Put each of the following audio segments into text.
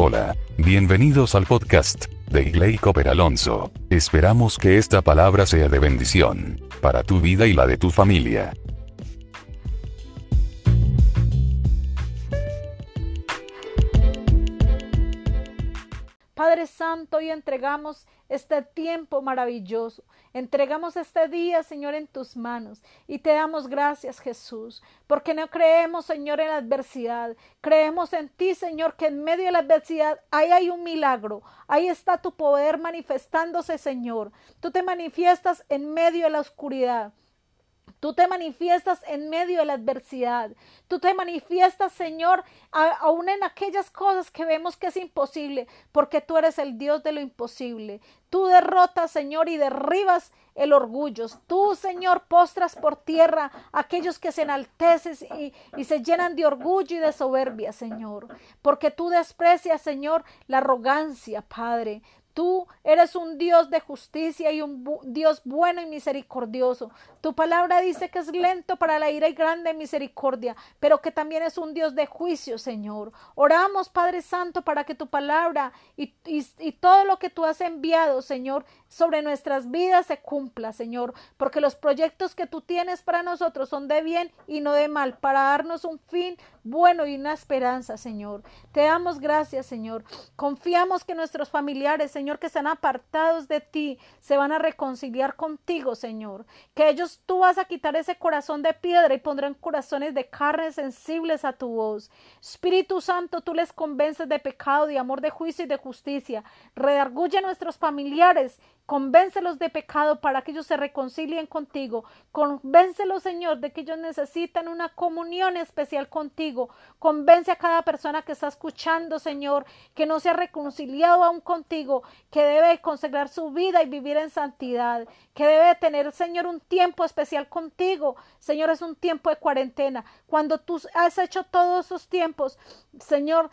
Hola, bienvenidos al podcast de Igley Cooper Alonso. Esperamos que esta palabra sea de bendición para tu vida y la de tu familia. Santo, hoy entregamos este tiempo maravilloso. Entregamos este día, Señor, en tus manos y te damos gracias, Jesús, porque no creemos, Señor, en la adversidad. Creemos en ti, Señor, que en medio de la adversidad ahí hay un milagro. Ahí está tu poder manifestándose, Señor. Tú te manifiestas en medio de la oscuridad. Tú te manifiestas en medio de la adversidad. Tú te manifiestas, Señor, aún en aquellas cosas que vemos que es imposible, porque tú eres el Dios de lo imposible. Tú derrotas, Señor, y derribas el orgullo. Tú, Señor, postras por tierra a aquellos que se enaltecen y, y, se llenan de orgullo y de soberbia, Señor. Porque tú desprecias, Señor, la arrogancia, Padre. Tú eres un Dios de justicia y un Dios bueno y misericordioso. Tu palabra dice que es lento para la ira y grande misericordia, pero que también es un Dios de juicio, Señor. Oramos, Padre Santo, para que tu palabra y, y, todo lo que tú has enviado, Señor, sobre nuestras vidas se cumpla, Señor, porque los proyectos que tú tienes para nosotros son de bien y no de mal, para darnos un fin bueno y una esperanza, Señor. Te damos gracias, Señor. Confiamos que nuestros familiares, Señor, que están apartados de ti, se van a reconciliar contigo, Señor. Que ellos tú vas a quitar ese corazón de piedra y pondrán corazones de carne sensibles a tu voz. Espíritu Santo, tú les convences de pecado, de amor, de juicio y de justicia. Redarguye a nuestros familiares Convéncelos de pecado para que ellos se reconcilien contigo. Convéncelos, Señor, de que ellos necesitan una comunión especial contigo. Convence a cada persona que está escuchando, Señor, que no se ha reconciliado aún contigo, que debe consagrar su vida y vivir en santidad, que debe tener, Señor, un tiempo especial contigo. Señor, es un tiempo de cuarentena. Cuando tú has hecho todos esos tiempos, Señor,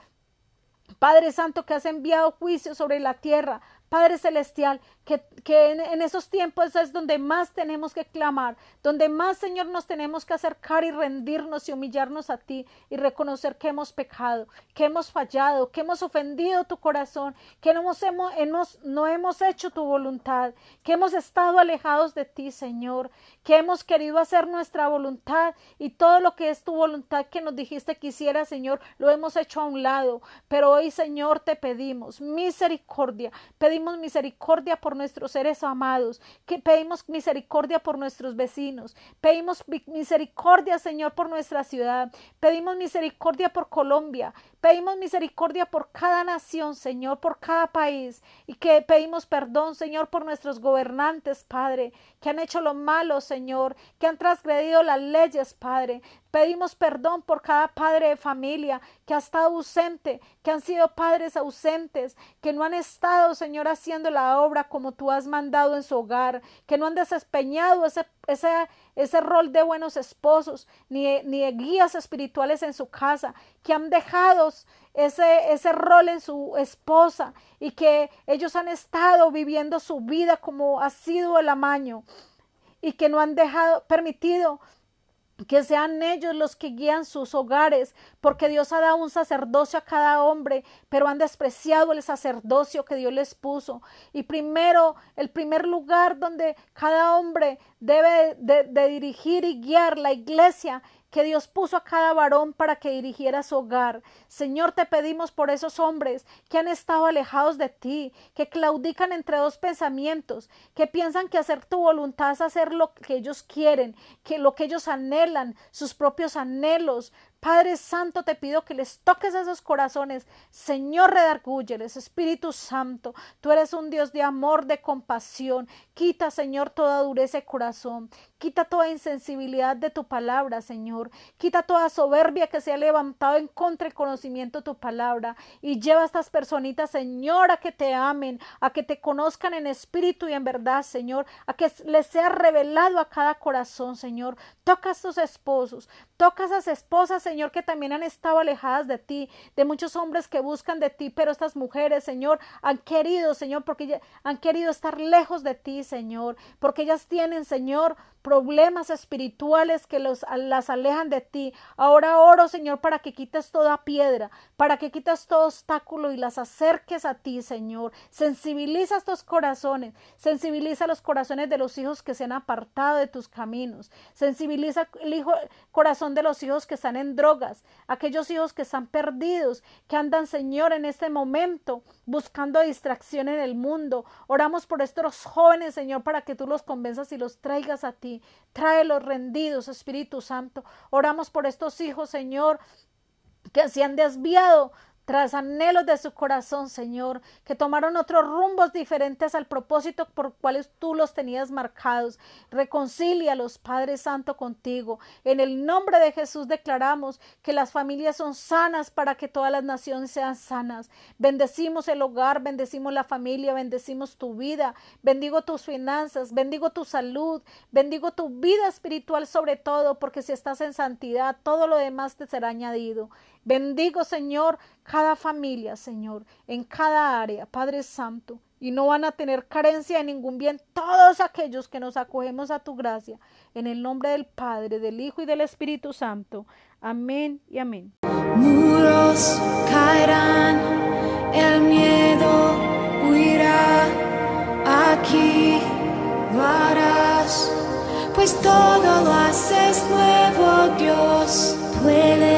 Padre Santo, que has enviado juicio sobre la tierra, Padre Celestial, que, que en, esos tiempos es donde más tenemos que clamar, donde más, Señor, nos tenemos que acercar y rendirnos y humillarnos a ti y reconocer que hemos pecado, que hemos fallado, que hemos ofendido tu corazón, que no hemos, hemos, no hemos hecho tu voluntad, que hemos estado alejados de ti, Señor, que hemos querido hacer nuestra voluntad y todo lo que es tu voluntad que nos dijiste que hiciera, Señor, lo hemos hecho a un lado. Pero hoy, Señor, te pedimos misericordia, pedimos misericordia por nuestros seres amados, que pedimos misericordia por nuestros vecinos, pedimos misericordia, Señor, por nuestra ciudad, pedimos misericordia por Colombia, pedimos misericordia por cada nación, Señor, por cada país, y que pedimos perdón, Señor, por nuestros gobernantes, Padre, que han hecho lo malo, Señor, que han transgredido las leyes, Padre. Pedimos perdón por cada padre de familia que ha estado ausente, que han sido padres ausentes, que no han estado, Señor, haciendo la obra como tú has mandado en su hogar, que no han desempeñado ese, ese, ese rol de buenos esposos, ni, ni de guías espirituales en su casa, que han dejado ese, ese rol en su esposa y que ellos han estado viviendo su vida como ha sido el amaño y que no han dejado permitido que sean ellos los que guían sus hogares, porque Dios ha dado un sacerdocio a cada hombre, pero han despreciado el sacerdocio que Dios les puso. Y primero, el primer lugar donde cada hombre debe de, de dirigir y guiar la iglesia que Dios puso a cada varón para que dirigiera su hogar. Señor, te pedimos por esos hombres que han estado alejados de ti, que claudican entre dos pensamientos, que piensan que hacer tu voluntad es hacer lo que ellos quieren, que lo que ellos anhelan, sus propios anhelos, Padre Santo, te pido que les toques esos corazones. Señor, redargúyeles. Espíritu Santo, tú eres un Dios de amor, de compasión. Quita, Señor, toda dureza de corazón. Quita toda insensibilidad de tu palabra, Señor. Quita toda soberbia que se ha levantado en contra del conocimiento de tu palabra. Y lleva a estas personitas, Señor, a que te amen, a que te conozcan en espíritu y en verdad, Señor. A que les sea revelado a cada corazón, Señor. Toca a estos esposos. Toca a esas esposas, Señor Señor, que también han estado alejadas de ti, de muchos hombres que buscan de ti, pero estas mujeres, Señor, han querido, Señor, porque han querido estar lejos de ti, Señor, porque ellas tienen, Señor, problemas espirituales que los, las alejan de ti. Ahora oro, Señor, para que quites toda piedra, para que quites todo obstáculo y las acerques a ti, Señor. Sensibiliza estos corazones, sensibiliza los corazones de los hijos que se han apartado de tus caminos, sensibiliza el hijo, corazón de los hijos que están en drogas, aquellos hijos que están perdidos, que andan, Señor, en este momento buscando distracción en el mundo. Oramos por estos jóvenes, Señor, para que tú los convenzas y los traigas a ti. Tráelos rendidos, Espíritu Santo. Oramos por estos hijos, Señor, que se han desviado tras anhelos de su corazón, Señor, que tomaron otros rumbos diferentes al propósito por cuales tú los tenías marcados. Reconcílialos, Padre Santo, contigo. En el nombre de Jesús declaramos que las familias son sanas para que todas las naciones sean sanas. Bendecimos el hogar, bendecimos la familia, bendecimos tu vida, bendigo tus finanzas, bendigo tu salud, bendigo tu vida espiritual sobre todo, porque si estás en santidad, todo lo demás te será añadido. Bendigo, Señor, cada familia, Señor, en cada área, Padre Santo, y no van a tener carencia de ningún bien todos aquellos que nos acogemos a tu gracia, en el nombre del Padre, del Hijo y del Espíritu Santo. Amén y amén. Muros caerán, el miedo huirá, aquí lo pues todo lo haces nuevo, Dios, puedes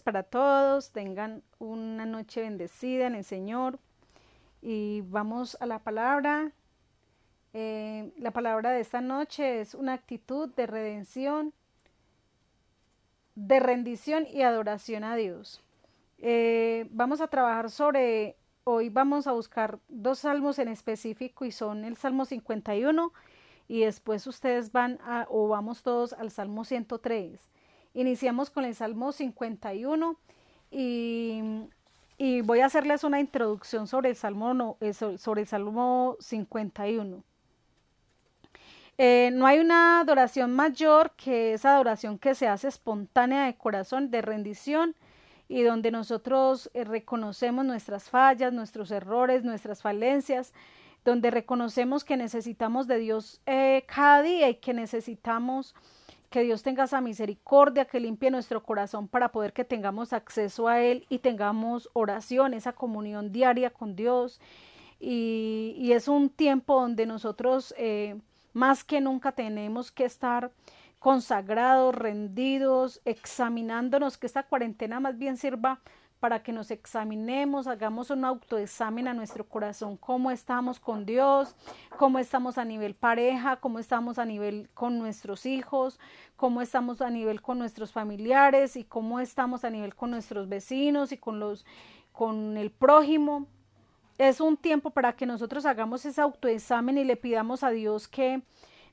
para todos. Tengan una noche bendecida en el Señor. Y vamos a la palabra. Eh, la palabra de esta noche es una actitud de redención, de rendición y adoración a Dios. Eh, vamos a trabajar sobre, hoy vamos a buscar dos salmos en específico y son el Salmo 51 y después ustedes van a, o vamos todos al Salmo 103. Iniciamos con el Salmo 51 y, y voy a hacerles una introducción sobre el Salmo, no, eh, sobre el Salmo 51. Eh, no hay una adoración mayor que esa adoración que se hace espontánea de corazón, de rendición, y donde nosotros eh, reconocemos nuestras fallas, nuestros errores, nuestras falencias, donde reconocemos que necesitamos de Dios cada día y que necesitamos que Dios tenga esa misericordia, que limpie nuestro corazón para poder que tengamos acceso a Él y tengamos oración, esa comunión diaria con Dios. Y, es un tiempo donde nosotros eh, más que nunca tenemos que estar consagrados, rendidos, examinándonos, que esta cuarentena más bien sirva para que nos examinemos, hagamos un autoexamen a nuestro corazón, cómo estamos con Dios, cómo estamos a nivel pareja, cómo estamos a nivel con nuestros hijos, cómo estamos a nivel con nuestros familiares y cómo estamos a nivel con nuestros vecinos y con los con el prójimo. Es un tiempo para que nosotros hagamos ese autoexamen y le pidamos a Dios que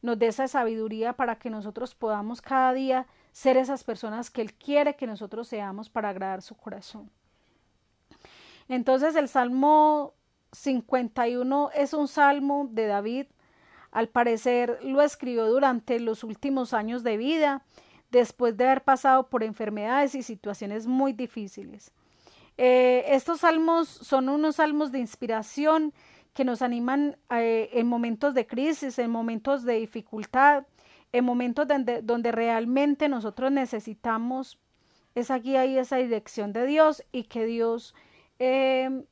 nos dé esa sabiduría para que nosotros podamos cada día ser esas personas que Él quiere que nosotros seamos para agradar su corazón. Entonces el Salmo 51 es un salmo de David. Al parecer lo escribió durante los últimos años de vida, después de haber pasado por enfermedades y situaciones muy difíciles. Eh, estos salmos son unos salmos de inspiración que nos animan eh, en momentos de crisis, en momentos de dificultad, en momentos donde, realmente nosotros necesitamos esa guía y esa dirección de Dios y que Dios eh,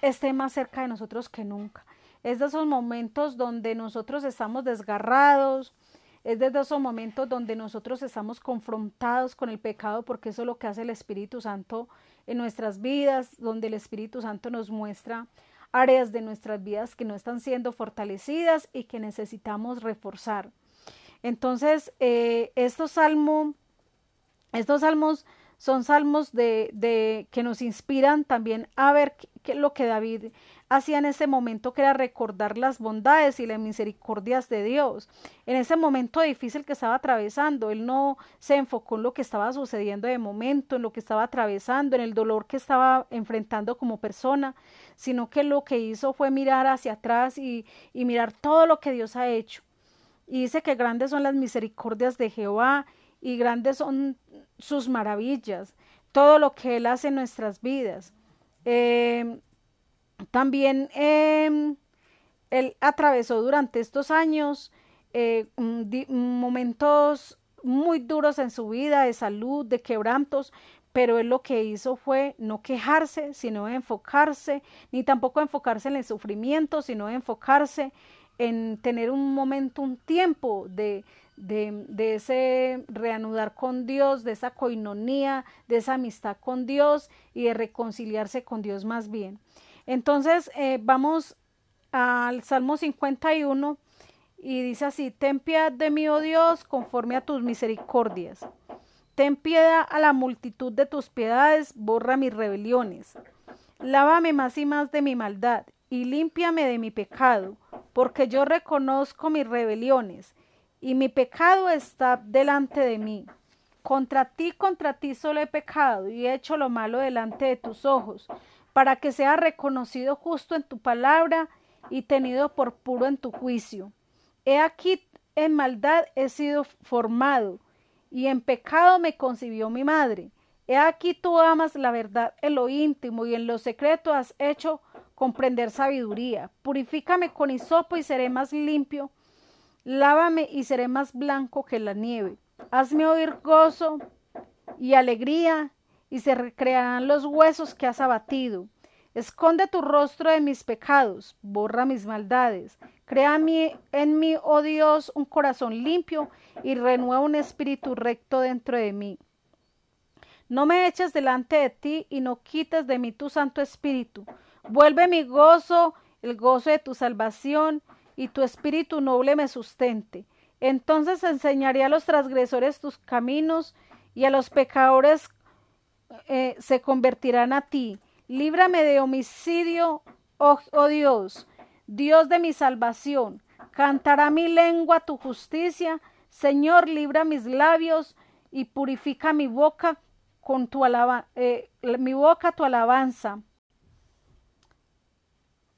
esté más cerca de nosotros que nunca. Es de esos momentos donde nosotros estamos desgarrados, es de esos momentos donde nosotros estamos confrontados con el pecado, porque eso es lo que hace el Espíritu Santo en nuestras vidas, donde el Espíritu Santo nos muestra áreas de nuestras vidas que no están siendo fortalecidas y que necesitamos reforzar. Entonces, eh, estos salmos, estos salmos son salmos de, de que nos inspiran también a ver qué, lo que David hacía en ese momento, que era recordar las bondades y las misericordias de Dios. En ese momento difícil que estaba atravesando, él no se enfocó en lo que estaba sucediendo de momento, en lo que estaba atravesando, en el dolor que estaba enfrentando como persona, sino que lo que hizo fue mirar hacia atrás y mirar todo lo que Dios ha hecho. Y dice que grandes son las misericordias de Jehová y grandes son sus maravillas, todo lo que Él hace en nuestras vidas. Em, también em, Él atravesó durante estos años eh, momentos muy duros en su vida, de salud, de quebrantos, pero él lo que hizo fue no quejarse, sino enfocarse, ni tampoco enfocarse en el sufrimiento, sino enfocarse en tener un momento, un tiempo de, de, ese reanudar con Dios, de esa coinonía, de esa amistad con Dios y de reconciliarse con Dios más bien. Entonces, eh, vamos al Salmo 51 y dice así, ten piedad de mí, oh Dios, conforme a tus misericordias. Ten piedad a la multitud de tus piedades, borra mis rebeliones. Lávame más y más de mi maldad y límpiame de mi pecado, porque yo reconozco mis rebeliones y mi pecado está delante de mí. Contra ti, contra ti solo he pecado y he hecho lo malo delante de tus ojos, para que sea reconocido justo en tu palabra y tenido por puro en tu juicio. He aquí en maldad he sido formado, y en pecado me concibió mi madre. He aquí tú amas la verdad en lo íntimo y en lo secreto has hecho comprender sabiduría. Purifícame con hisopo y seré más limpio Lávame y seré más blanco que la nieve. Hazme oír gozo y alegría, y se recrearán los huesos que has abatido. Esconde tu rostro de mis pecados, borra mis maldades. Crea en mí, oh Dios, un corazón limpio y renueva un espíritu recto dentro de mí. No me eches delante de ti y no quites de mí tu Santo Espíritu. Vuelve mi gozo, el gozo de tu salvación, y tu espíritu noble me sustente. Entonces enseñaré a los transgresores tus caminos, y a los pecadores eh, se convertirán a ti. Líbrame de homicidio, oh, oh Dios, Dios de mi salvación. Cantará mi lengua tu justicia. Señor, libra mis labios y purifica mi boca con tu eh, mi boca tu alabanza.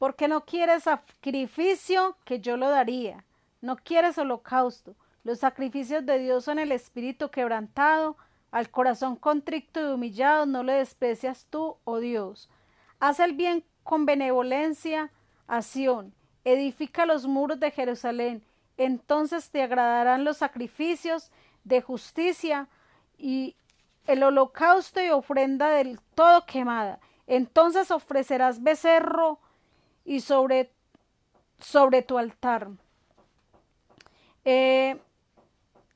Porque no quieres sacrificio que yo lo daría. No quieres holocausto. Los sacrificios de Dios son el espíritu quebrantado. Al corazón contrito y humillado no le desprecias tú, oh Dios. Haz el bien con benevolencia a Sión. Edifica los muros de Jerusalén. Entonces te agradarán los sacrificios de justicia y el holocausto y ofrenda del todo quemada. Entonces ofrecerás becerro y sobre, sobre tu altar. Eh,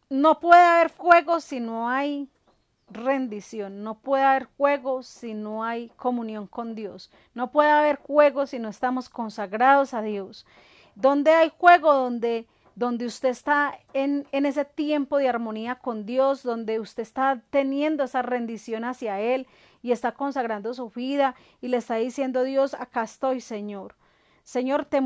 no puede haber fuego si no hay rendición, no puede haber fuego si no hay comunión con Dios, no puede haber fuego si no estamos consagrados a Dios. Donde hay fuego, donde donde usted está en, en, ese tiempo de armonía con Dios, donde usted está teniendo esa rendición hacia Él y está consagrando su vida y le está diciendo Dios, acá estoy, Señor. Señor, te,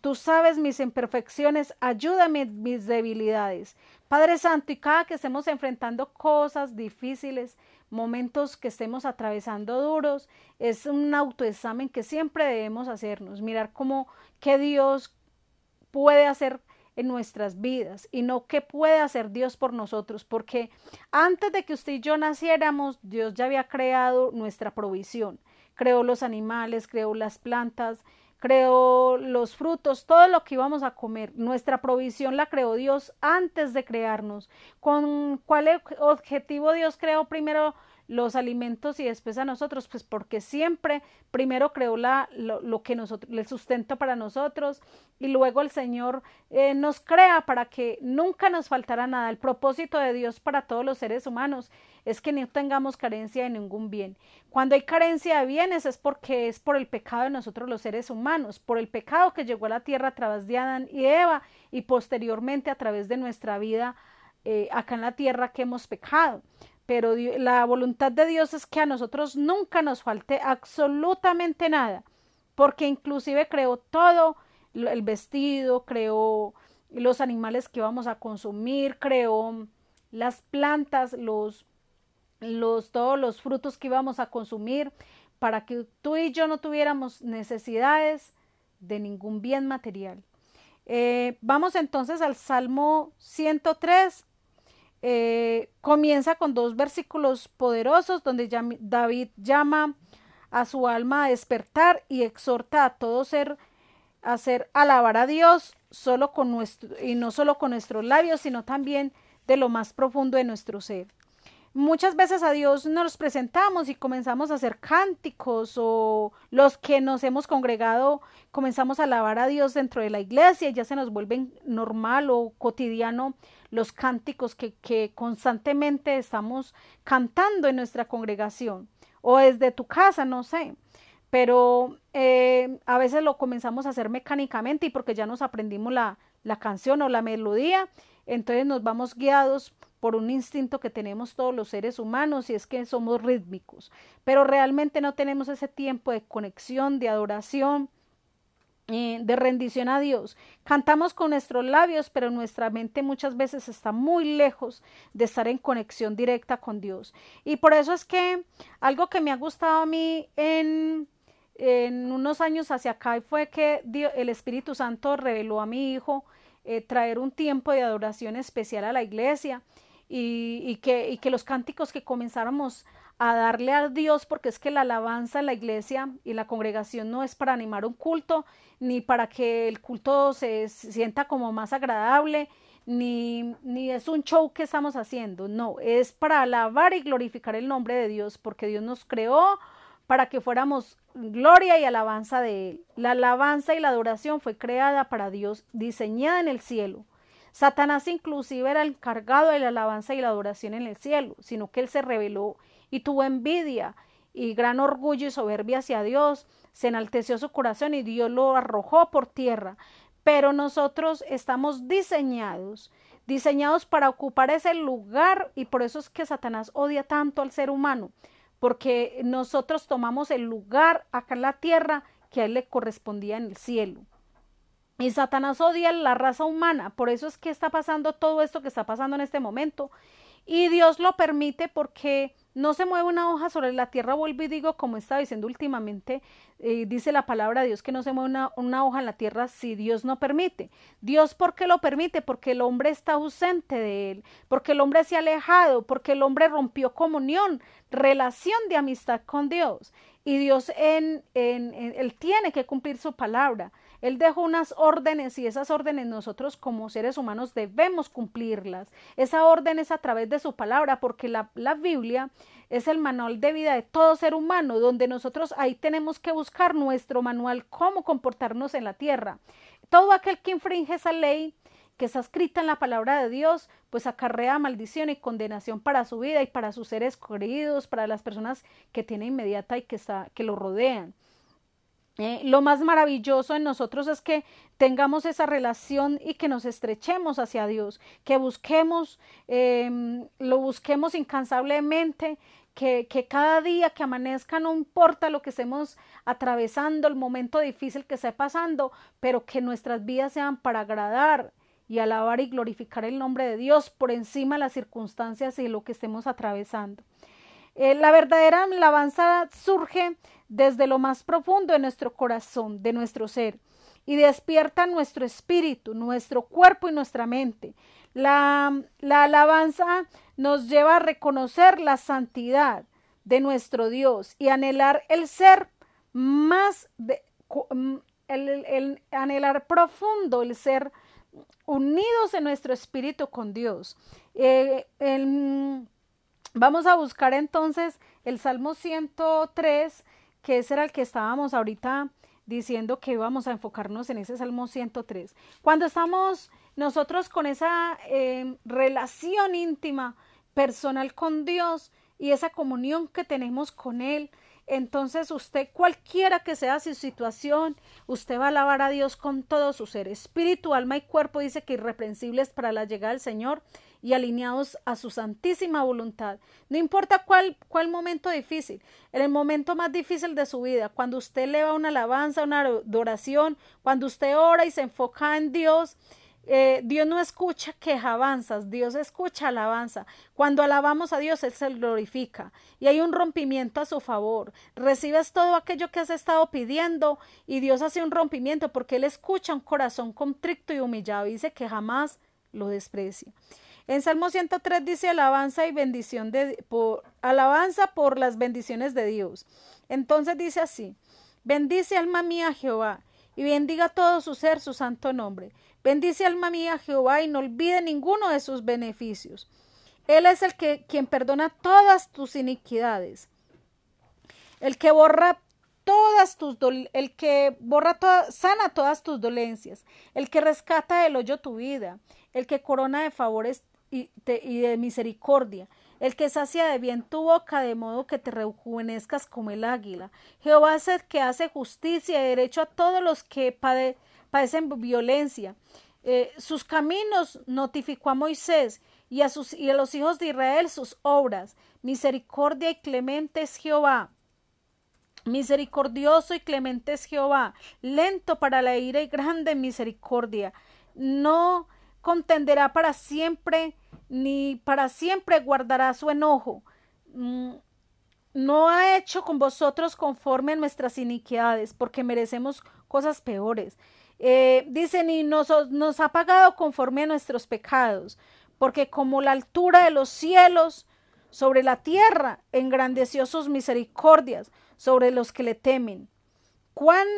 tú sabes mis imperfecciones, ayúdame mis debilidades. Padre Santo, y cada que estemos enfrentando cosas difíciles, momentos que estemos atravesando duros, es un autoexamen que siempre debemos hacernos, mirar cómo, qué Dios puede hacer en nuestras vidas y no qué puede hacer Dios por nosotros, porque antes de que usted y yo naciéramos, Dios ya había creado nuestra provisión, creó los animales, creó las plantas, creó los frutos, todo lo que íbamos a comer. Nuestra provisión la creó Dios antes de crearnos. ¿Con cuál objetivo Dios creó primero los alimentos y después a nosotros, pues porque siempre primero creó la, lo, que nosotros, el sustento para nosotros y luego el Señor eh, nos crea para que nunca nos faltara nada. El propósito de Dios para todos los seres humanos es que no tengamos carencia de ningún bien. Cuando hay carencia de bienes es porque es por el pecado de nosotros los seres humanos, por el pecado que llegó a la tierra a través de Adán y Eva y posteriormente a través de nuestra vida eh, acá en la tierra que hemos pecado pero la voluntad de Dios es que a nosotros nunca nos falte absolutamente nada, porque inclusive creó todo, el vestido, creó los animales que vamos a consumir, creó las plantas, los, todos los frutos que íbamos a consumir, para que tú y yo no tuviéramos necesidades de ningún bien material. Eh, vamos entonces al Salmo 103, eh, comienza con dos versículos poderosos donde David llama a su alma a despertar y exhorta a todo ser a hacer alabar a Dios solo con nuestro y no solo con nuestros labios, sino también de lo más profundo de nuestro ser. Muchas veces a Dios nos presentamos y comenzamos a hacer cánticos o los que nos hemos congregado comenzamos a alabar a Dios dentro de la iglesia y ya se nos vuelve normal o cotidiano los cánticos que, constantemente estamos cantando en nuestra congregación o desde tu casa, no sé. Pero eh, a veces lo comenzamos a hacer mecánicamente y porque ya nos aprendimos la canción o la melodía, entonces nos vamos guiados por un instinto que tenemos todos los seres humanos y es que somos rítmicos, pero realmente no tenemos ese tiempo de conexión, de adoración, eh, de rendición a Dios. Cantamos con nuestros labios, pero nuestra mente muchas veces está muy lejos de estar en conexión directa con Dios. Y por eso es que algo que me ha gustado a mí en, en unos años hacia acá fue que el Espíritu Santo reveló a mi hijo eh, traer un tiempo de adoración especial a la iglesia y, que, y que los cánticos que comenzáramos a darle a Dios, porque es que la alabanza en la iglesia y la congregación no es para animar un culto, ni para que el culto se sienta como más agradable, ni, ni es un show que estamos haciendo, no, es para alabar y glorificar el nombre de Dios, porque Dios nos creó para que fuéramos gloria y alabanza de Él. La alabanza y la adoración fue creada para Dios, diseñada en el cielo Satanás inclusive era encargado de la alabanza y la adoración en el cielo, sino que él se rebeló y tuvo envidia y gran orgullo y soberbia hacia Dios, se enalteció su corazón y Dios lo arrojó por tierra. Pero nosotros estamos diseñados, diseñados para ocupar ese lugar y por eso es que Satanás odia tanto al ser humano, porque nosotros tomamos el lugar acá en la tierra que a él le correspondía en el cielo. Y Satanás odia la raza humana, por eso es que está pasando todo esto que está pasando en este momento. Y Dios lo permite porque no se mueve una hoja sobre la tierra, vuelvo y digo, como estaba diciendo últimamente, eh, dice la palabra de Dios que no se mueve una, hoja en la tierra si Dios no permite. Dios, ¿por qué lo permite? Porque el hombre está ausente de él, porque el hombre se ha alejado, porque el hombre rompió comunión, relación de amistad con Dios. Y Dios, en, en, en él tiene que cumplir su palabra. Él dejó unas órdenes y esas órdenes nosotros como seres humanos debemos cumplirlas. Esa orden es a través de su palabra porque la, la Biblia es el manual de vida de todo ser humano, donde nosotros ahí tenemos que buscar nuestro manual, cómo comportarnos en la tierra. Todo aquel que infringe esa ley que está escrita en la palabra de Dios, pues acarrea maldición y condenación para su vida y para sus seres queridos, para las personas que tiene inmediata y que, está, que lo rodean. Eh, lo más maravilloso en nosotros es que tengamos esa relación y que nos estrechemos hacia Dios, que busquemos, eh, lo busquemos incansablemente, que, que, cada día que amanezca no importa lo que estemos atravesando, el momento difícil que esté pasando, pero que nuestras vidas sean para agradar y alabar y glorificar el nombre de Dios por encima de las circunstancias y lo que estemos atravesando. Eh, la verdadera alabanza surge desde lo más profundo de nuestro corazón, de nuestro ser, y despierta nuestro espíritu, nuestro cuerpo y nuestra mente. La, la alabanza nos lleva a reconocer la santidad de nuestro Dios y anhelar el ser más, de, mm, el, el, anhelar profundo, el ser unidos en nuestro espíritu con Dios. Eh, el, vamos a buscar entonces el Salmo 103 que ese era el que estábamos ahorita diciendo que íbamos a enfocarnos en ese Salmo 103. Cuando estamos nosotros con esa eh, relación íntima, personal con Dios y esa comunión que tenemos con Él, entonces usted, cualquiera que sea su situación, usted va a alabar a Dios con todo su ser, espíritu, alma y cuerpo, dice que irreprensibles para la llegada del Señor y alineados a su santísima voluntad. No importa cuál, cuál momento difícil, en el momento más difícil de su vida, cuando usted eleva una alabanza, una adoración, cuando usted ora y se enfoca en Dios, eh, Dios no escucha quejabanzas, Dios escucha alabanza. Cuando alabamos a Dios, Él se glorifica y hay un rompimiento a su favor. Recibes todo aquello que has estado pidiendo y Dios hace un rompimiento porque Él escucha un corazón contrito y humillado dice que jamás lo desprecia. En Salmo 103 dice alabanza y bendición de por, alabanza por las bendiciones de Dios. Entonces dice así: Bendice alma mía Jehová y bendiga todo su ser su santo nombre. Bendice alma mía Jehová y no olvide ninguno de sus beneficios. Él es el que quien perdona todas tus iniquidades. El que borra todas tus el que borra sana todas tus dolencias, el que rescata del hoyo tu vida, el que corona de favores y de, misericordia, el que sacia de bien tu boca, de modo que te rejuvenezcas como el águila. Jehová es el que hace justicia y derecho a todos los que pade, padecen violencia. Eh, sus caminos notificó a Moisés y a, sus, y a los hijos de Israel sus obras. Misericordia y clemente es Jehová. Misericordioso y clemente es Jehová, lento para la ira y grande misericordia. No contenderá para siempre, ni para siempre guardará su enojo. Mm, no ha hecho con vosotros conforme a nuestras iniquidades, porque merecemos cosas peores. Eh, dice, ni nos, nos ha pagado conforme a nuestros pecados, porque como la altura de los cielos sobre la tierra, engrandeció sus misericordias sobre los que le temen. ¿Cuán,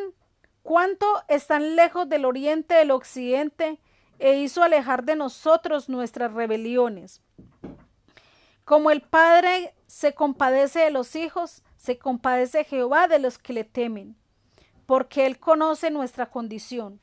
¿Cuánto están lejos del oriente del occidente e hizo alejar de nosotros nuestras rebeliones. Como el Padre se compadece de los hijos, se compadece Jehová de los que le temen, porque Él conoce nuestra condición.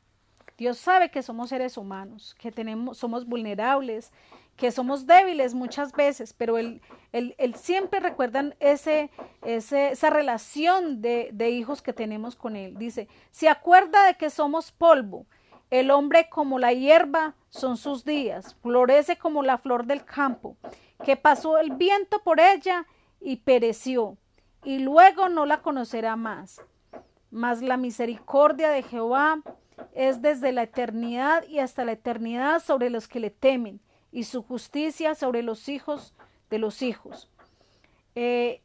Dios sabe que somos seres humanos, que tenemos, somos vulnerables, que somos débiles muchas veces, pero Él, él, él siempre recuerda ese, ese, esa relación de, de hijos que tenemos con Él. Dice, se acuerda de que somos polvo. El hombre como la hierba son sus días, florece como la flor del campo, que pasó el viento por ella y pereció, y luego no la conocerá más. Mas la misericordia de Jehová es desde la eternidad y hasta la eternidad sobre los que le temen, y su justicia sobre los hijos de los hijos. Eh,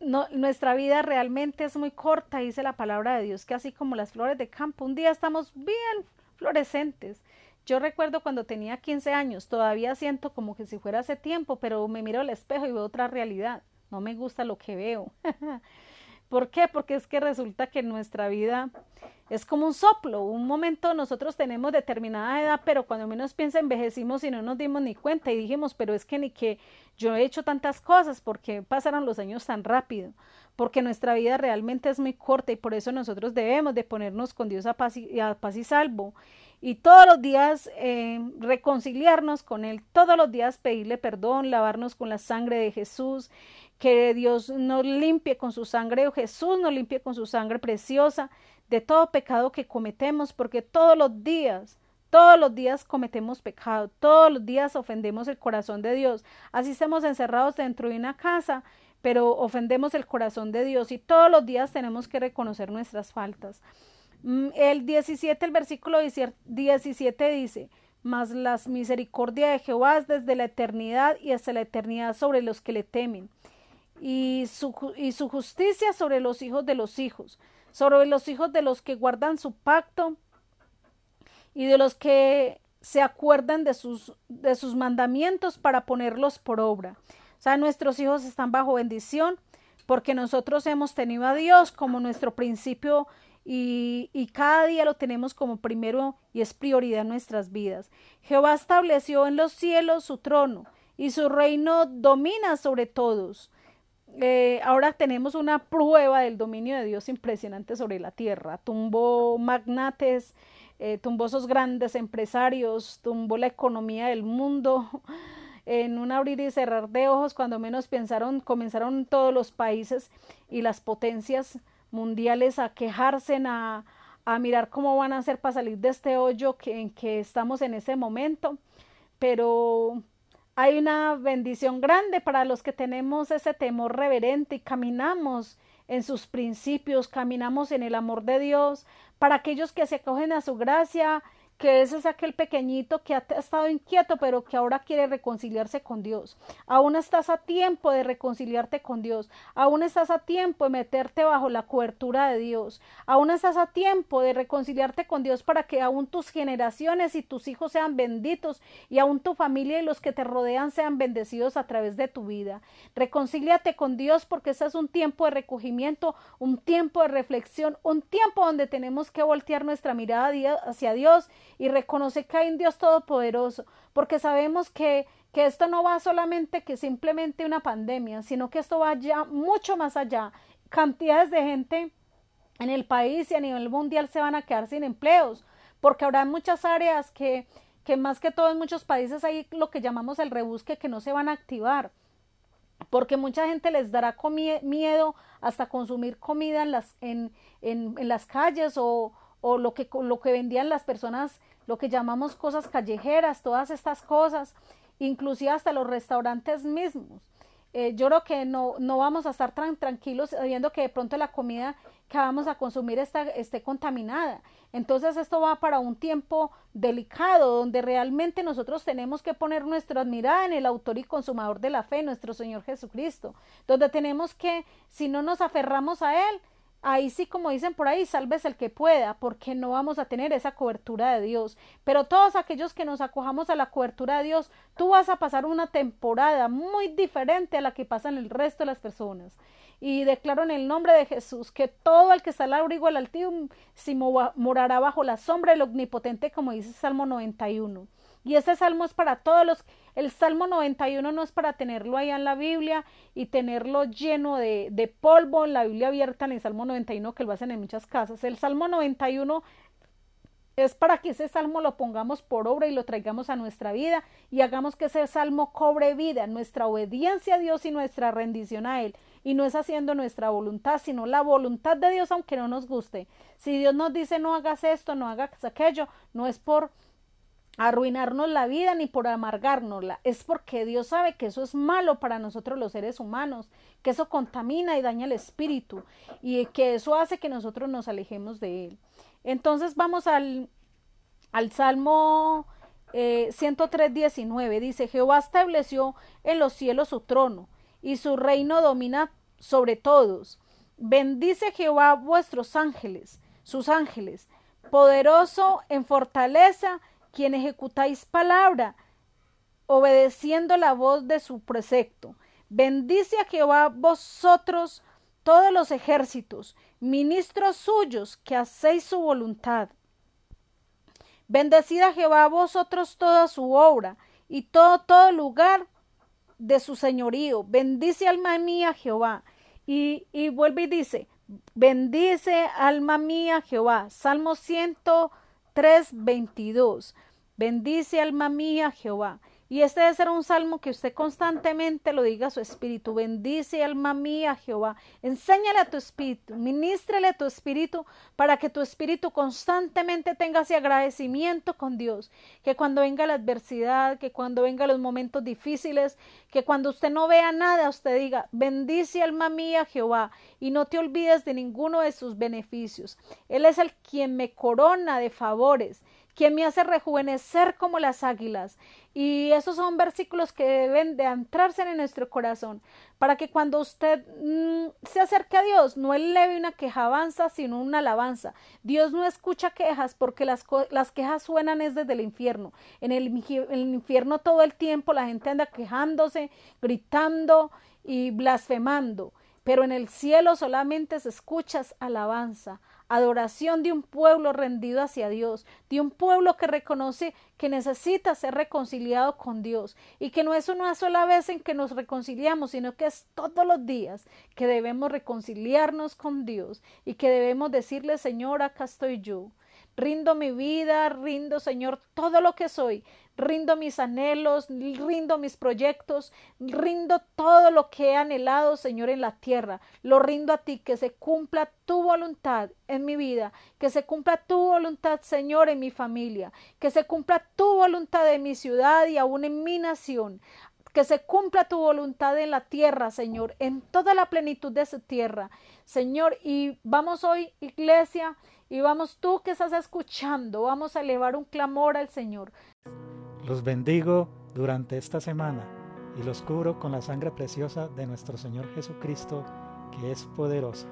no, nuestra vida realmente es muy corta, dice la palabra de Dios, que así como las flores de campo, un día estamos bien florescentes. Yo recuerdo cuando tenía 15 años, todavía siento como que si fuera hace tiempo, pero me miro al espejo y veo otra realidad. No me gusta lo que veo. ¿Por qué? Porque es que resulta que nuestra vida es como un soplo. Un momento nosotros tenemos determinada edad, pero cuando menos piensa envejecimos y no nos dimos ni cuenta y dijimos, pero es que ni que yo he hecho tantas cosas, porque pasaron los años tan rápido? Porque nuestra vida realmente es muy corta y por eso nosotros debemos de ponernos con Dios a paz y, a paz y salvo y todos los días eh, reconciliarnos con Él, todos los días pedirle perdón, lavarnos con la sangre de Jesús, que Dios nos limpie con su sangre, o Jesús nos limpie con su sangre preciosa de todo pecado que cometemos, porque todos los días, todos los días cometemos pecado, todos los días ofendemos el corazón de Dios. Así estamos encerrados dentro de una casa, pero ofendemos el corazón de Dios y todos los días tenemos que reconocer nuestras faltas. Mm, el 17, el versículo 17 dice, mas las misericordia de Jehová es desde la eternidad y hasta la eternidad sobre los que le temen y su, y su justicia sobre los hijos de los hijos, sobre los hijos de los que guardan su pacto y de los que se acuerdan de sus, de sus mandamientos para ponerlos por obra. O sea, nuestros hijos están bajo bendición porque nosotros hemos tenido a Dios como nuestro principio y, y, cada día lo tenemos como primero y es prioridad en nuestras vidas. Jehová estableció en los cielos su trono y su reino domina sobre todos. Eh, ahora tenemos una prueba del dominio de Dios impresionante sobre la tierra. Tumbó magnates, eh, tumbó esos grandes empresarios, tumbó la economía del mundo. En un abrir y cerrar de ojos, cuando menos pensaron, comenzaron todos los países y las potencias mundiales a quejarse, a, a mirar cómo van a hacer para salir de este hoyo que, en que estamos en ese momento. Pero hay una bendición grande para los que tenemos ese temor reverente y caminamos en sus principios, caminamos en el amor de Dios, para aquellos que se acogen a su gracia que ese es aquel pequeñito que ha estado inquieto, pero que ahora quiere reconciliarse con Dios. Aún estás a tiempo de reconciliarte con Dios. Aún estás a tiempo de meterte bajo la cobertura de Dios. Aún estás a tiempo de reconciliarte con Dios para que aún tus generaciones y tus hijos sean benditos y aún tu familia y los que te rodean sean bendecidos a través de tu vida. Reconcíliate con Dios porque ese es un tiempo de recogimiento, un tiempo de reflexión, un tiempo donde tenemos que voltear nuestra mirada hacia Dios y reconoce que hay un Dios todopoderoso, porque sabemos que, que esto no va solamente que simplemente una pandemia, sino que esto va ya mucho más allá. Cantidades de gente en el país y a nivel mundial se van a quedar sin empleos, porque habrá muchas áreas que, que más que todo en muchos países hay lo que llamamos el rebusque que no se van a activar porque mucha gente les dará miedo hasta consumir comida en las, en, en, en las calles o, o lo que, lo que vendían las personas, lo que llamamos cosas callejeras, todas estas cosas, inclusive hasta los restaurantes mismos. Eh, yo creo que no, no vamos a estar tan tranquilos sabiendo que de pronto la comida que vamos a consumir está, esté contaminada. Entonces esto va para un tiempo delicado donde realmente nosotros tenemos que poner nuestra mirada en el autor y consumador de la fe, nuestro Señor Jesucristo, donde tenemos que, si no nos aferramos a Él, ahí sí, como dicen por ahí, salves el que pueda, porque no vamos a tener esa cobertura de Dios. Pero todos aquellos que nos acojamos a la cobertura de Dios, tú vas a pasar una temporada muy diferente a la que pasan el resto de las personas. Y declaro en el nombre de Jesús que todo el que está al abrigo del si morará bajo la sombra del omnipotente, como dice Salmo 91. Y ese salmo es para todos los... El Salmo 91 no es para tenerlo ahí en la Biblia y tenerlo lleno de, de polvo en la Biblia abierta en el Salmo 91 que lo hacen en muchas casas. El Salmo 91 es para que ese salmo lo pongamos por obra y lo traigamos a nuestra vida y hagamos que ese salmo cobre vida, nuestra obediencia a Dios y nuestra rendición a Él. Y no es haciendo nuestra voluntad, sino la voluntad de Dios, aunque no nos guste. Si Dios nos dice no hagas esto, no hagas aquello, no es por arruinarnos la vida ni por amargárnosla, es porque Dios sabe que eso es malo para nosotros los seres humanos, que eso contamina y daña el espíritu y que eso hace que nosotros nos alejemos de Él. Entonces vamos al, al Salmo eh, 103, 19. Dice, Jehová estableció en los cielos su trono y su reino domina sobre todos. Bendice Jehová vuestros ángeles, sus ángeles, poderoso en fortaleza, quien ejecutáis palabra, obedeciendo la voz de su precepto. Bendice a Jehová vosotros todos los ejércitos, ministros suyos, que hacéis su voluntad. Bendecida Jehová vosotros toda su obra y todo, todo lugar de su señorío. Bendice alma mía Jehová. Y, y vuelve y dice, bendice alma mía Jehová. Salmo 103, 22. Bendice alma mía Jehová. Y este debe ser un salmo que usted constantemente lo diga a su espíritu. Bendice alma mía Jehová. Enséñale a tu espíritu, ministrele a tu espíritu para que tu espíritu constantemente tenga ese agradecimiento con Dios. Que cuando venga la adversidad, que cuando venga los momentos difíciles, que cuando usted no vea nada, usted diga, bendice alma mía Jehová y no te olvides de ninguno de sus beneficios. Él es el quien me corona de favores quien me hace rejuvenecer como las águilas. Y esos son versículos que deben de entrarse en nuestro corazón, para que cuando usted mm, se acerque a Dios, no eleve una quejabanza, sino una alabanza. Dios no escucha quejas porque las, las quejas suenan es desde el infierno. En el, en el infierno todo el tiempo la gente anda quejándose, gritando y blasfemando, pero en el cielo solamente se escucha alabanza, adoración de un pueblo rendido hacia Dios, de un pueblo que reconoce que necesita ser reconciliado con Dios y que no es una sola vez en que nos reconciliamos, sino que es todos los días que debemos reconciliarnos con Dios y que debemos decirle, Señor, acá estoy yo. Rindo mi vida, rindo, Señor, todo lo que soy, rindo mis anhelos, rindo mis proyectos, rindo todo lo que he anhelado, Señor, en la tierra. Lo rindo a ti, que se cumpla tu voluntad en mi vida, que se cumpla tu voluntad, Señor, en mi familia, que se cumpla tu voluntad en mi ciudad y aún en mi nación. Que se cumpla tu voluntad en la tierra, Señor, en toda la plenitud de esa tierra. Señor, y vamos hoy, iglesia, y vamos tú que estás escuchando, vamos a elevar un clamor al Señor. Los bendigo durante esta semana y los cubro con la sangre preciosa de nuestro Señor Jesucristo, que es poderosa.